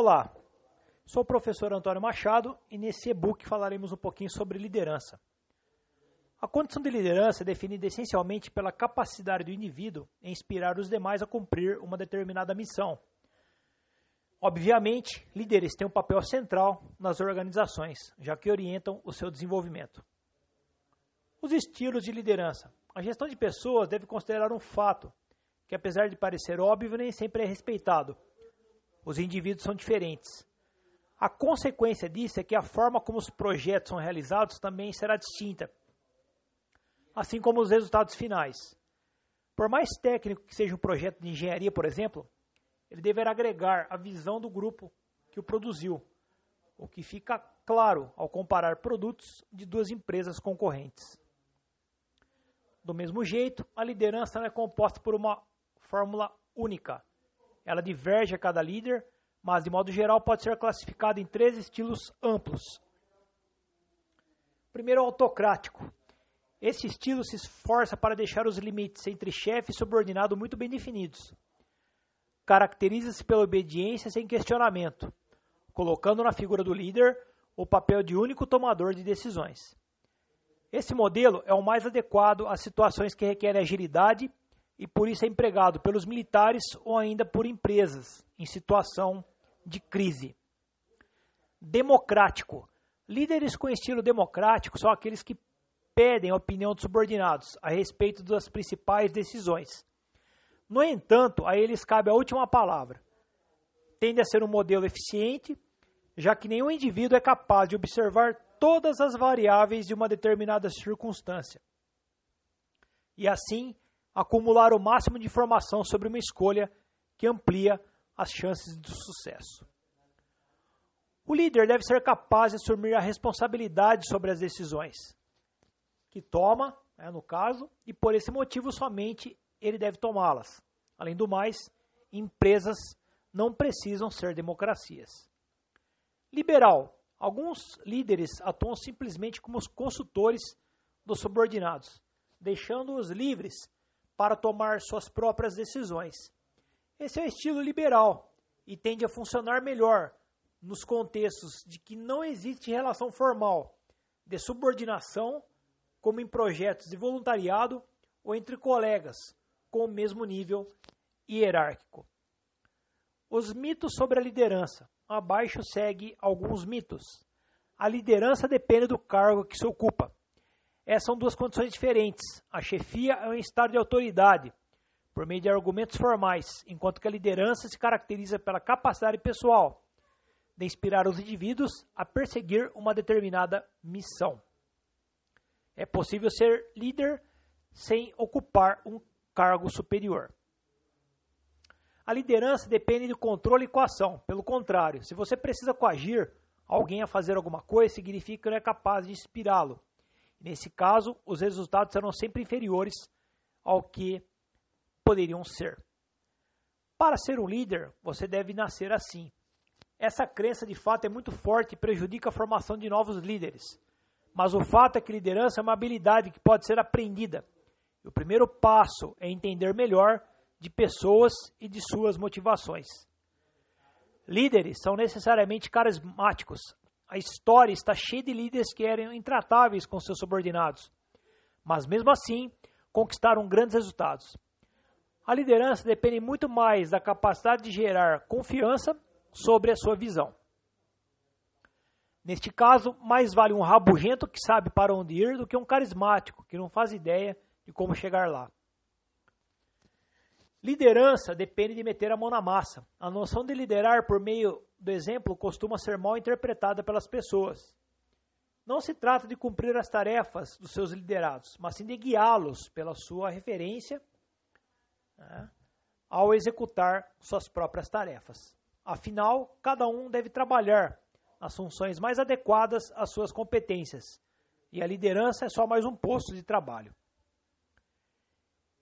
Olá, sou o professor Antônio Machado e nesse e-book falaremos um pouquinho sobre liderança. A condição de liderança é definida essencialmente pela capacidade do indivíduo em inspirar os demais a cumprir uma determinada missão. Obviamente, líderes têm um papel central nas organizações, já que orientam o seu desenvolvimento. Os estilos de liderança. A gestão de pessoas deve considerar um fato que, apesar de parecer óbvio, nem sempre é respeitado. Os indivíduos são diferentes. A consequência disso é que a forma como os projetos são realizados também será distinta, assim como os resultados finais. Por mais técnico que seja um projeto de engenharia, por exemplo, ele deverá agregar a visão do grupo que o produziu, o que fica claro ao comparar produtos de duas empresas concorrentes. Do mesmo jeito, a liderança não é composta por uma fórmula única. Ela diverge a cada líder, mas de modo geral pode ser classificada em três estilos amplos. Primeiro, autocrático. Esse estilo se esforça para deixar os limites entre chefe e subordinado muito bem definidos. Caracteriza-se pela obediência sem questionamento, colocando na figura do líder o papel de único tomador de decisões. Esse modelo é o mais adequado às situações que requerem agilidade e por isso é empregado pelos militares ou ainda por empresas em situação de crise. Democrático. Líderes com estilo democrático são aqueles que pedem a opinião dos subordinados a respeito das principais decisões. No entanto, a eles cabe a última palavra. Tende a ser um modelo eficiente, já que nenhum indivíduo é capaz de observar todas as variáveis de uma determinada circunstância. E assim, acumular o máximo de informação sobre uma escolha que amplia as chances de sucesso. O líder deve ser capaz de assumir a responsabilidade sobre as decisões que toma, né, no caso, e por esse motivo somente ele deve tomá-las. Além do mais, empresas não precisam ser democracias. Liberal. Alguns líderes atuam simplesmente como os consultores dos subordinados, deixando-os livres para tomar suas próprias decisões. Esse é o estilo liberal e tende a funcionar melhor nos contextos de que não existe relação formal de subordinação, como em projetos de voluntariado ou entre colegas com o mesmo nível hierárquico. Os mitos sobre a liderança. Abaixo segue alguns mitos. A liderança depende do cargo que se ocupa. Essas são duas condições diferentes. A chefia é um estado de autoridade, por meio de argumentos formais, enquanto que a liderança se caracteriza pela capacidade pessoal de inspirar os indivíduos a perseguir uma determinada missão. É possível ser líder sem ocupar um cargo superior. A liderança depende de controle e coação. Pelo contrário, se você precisa coagir alguém a fazer alguma coisa, significa que não é capaz de inspirá-lo. Nesse caso, os resultados serão sempre inferiores ao que poderiam ser. Para ser um líder, você deve nascer assim. Essa crença de fato é muito forte e prejudica a formação de novos líderes. Mas o fato é que liderança é uma habilidade que pode ser aprendida. E o primeiro passo é entender melhor de pessoas e de suas motivações. Líderes são necessariamente carismáticos, a história está cheia de líderes que eram intratáveis com seus subordinados, mas mesmo assim conquistaram grandes resultados. A liderança depende muito mais da capacidade de gerar confiança sobre a sua visão. Neste caso, mais vale um rabugento que sabe para onde ir do que um carismático que não faz ideia de como chegar lá. Liderança depende de meter a mão na massa. A noção de liderar por meio do exemplo costuma ser mal interpretada pelas pessoas. Não se trata de cumprir as tarefas dos seus liderados, mas sim de guiá-los pela sua referência né, ao executar suas próprias tarefas. Afinal, cada um deve trabalhar nas funções mais adequadas às suas competências, e a liderança é só mais um posto de trabalho.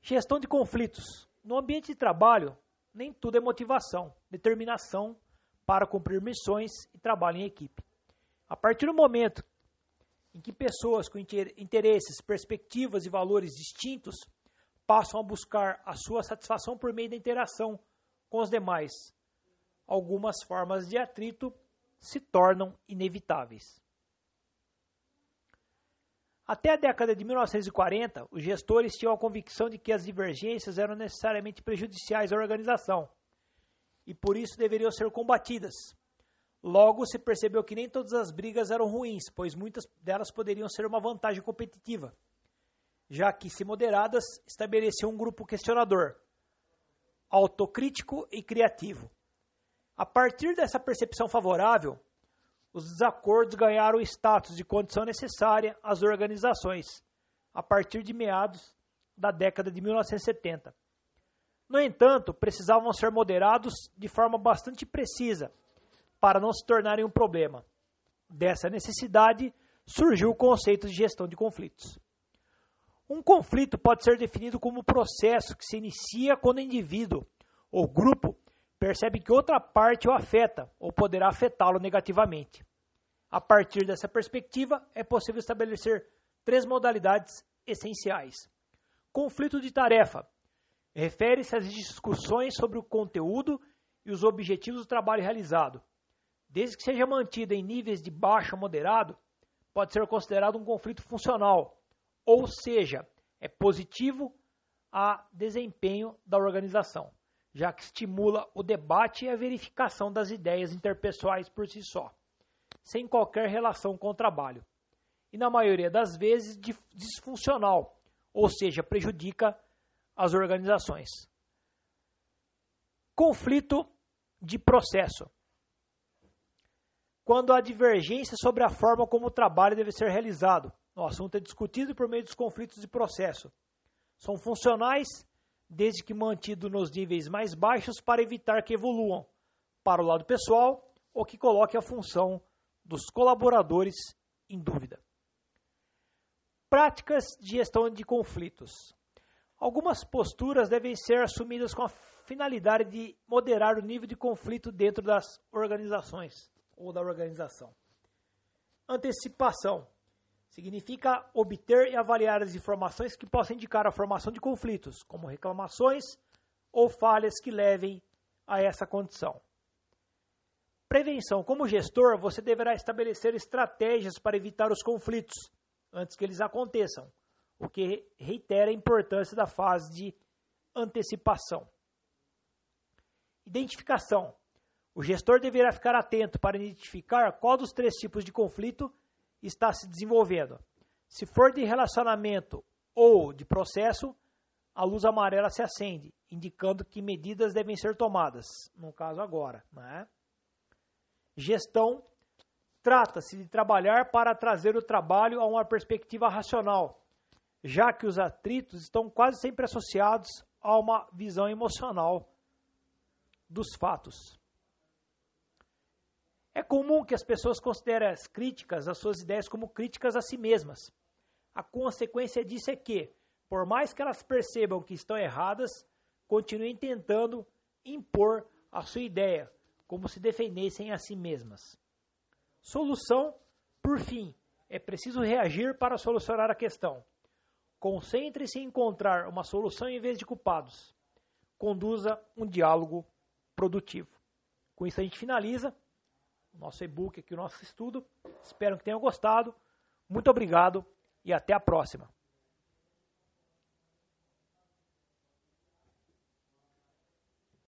Gestão de conflitos. No ambiente de trabalho, nem tudo é motivação, determinação para cumprir missões e trabalho em equipe. A partir do momento em que pessoas com interesses, perspectivas e valores distintos passam a buscar a sua satisfação por meio da interação com os demais, algumas formas de atrito se tornam inevitáveis. Até a década de 1940, os gestores tinham a convicção de que as divergências eram necessariamente prejudiciais à organização e por isso deveriam ser combatidas. Logo, se percebeu que nem todas as brigas eram ruins, pois muitas delas poderiam ser uma vantagem competitiva, já que, se moderadas, estabeleciam um grupo questionador, autocrítico e criativo. A partir dessa percepção favorável, os desacordos ganharam o status de condição necessária às organizações, a partir de meados da década de 1970. No entanto, precisavam ser moderados de forma bastante precisa para não se tornarem um problema. Dessa necessidade surgiu o conceito de gestão de conflitos. Um conflito pode ser definido como um processo que se inicia quando o indivíduo ou grupo percebe que outra parte o afeta ou poderá afetá-lo negativamente. A partir dessa perspectiva, é possível estabelecer três modalidades essenciais: conflito de tarefa, refere-se às discussões sobre o conteúdo e os objetivos do trabalho realizado. Desde que seja mantido em níveis de baixo a moderado, pode ser considerado um conflito funcional, ou seja, é positivo a desempenho da organização, já que estimula o debate e a verificação das ideias interpessoais por si só, sem qualquer relação com o trabalho. E na maioria das vezes disfuncional, ou seja, prejudica as organizações. Conflito de processo. Quando há divergência sobre a forma como o trabalho deve ser realizado, o assunto é discutido por meio dos conflitos de processo. São funcionais, desde que mantido nos níveis mais baixos para evitar que evoluam para o lado pessoal ou que coloque a função dos colaboradores em dúvida. Práticas de gestão de conflitos. Algumas posturas devem ser assumidas com a finalidade de moderar o nível de conflito dentro das organizações ou da organização. Antecipação significa obter e avaliar as informações que possam indicar a formação de conflitos, como reclamações ou falhas que levem a essa condição. Prevenção: como gestor, você deverá estabelecer estratégias para evitar os conflitos antes que eles aconteçam o que reitera a importância da fase de antecipação. Identificação. O gestor deverá ficar atento para identificar qual dos três tipos de conflito está se desenvolvendo. Se for de relacionamento ou de processo, a luz amarela se acende, indicando que medidas devem ser tomadas, no caso agora. Né? Gestão trata-se de trabalhar para trazer o trabalho a uma perspectiva racional, já que os atritos estão quase sempre associados a uma visão emocional dos fatos. É comum que as pessoas considerem as críticas às suas ideias como críticas a si mesmas. A consequência disso é que, por mais que elas percebam que estão erradas, continuem tentando impor a sua ideia, como se defendessem a si mesmas. Solução, por fim, é preciso reagir para solucionar a questão. Concentre-se em encontrar uma solução em vez de culpados. Conduza um diálogo produtivo. Com isso a gente finaliza o nosso e-book aqui, o nosso estudo. Espero que tenham gostado. Muito obrigado e até a próxima.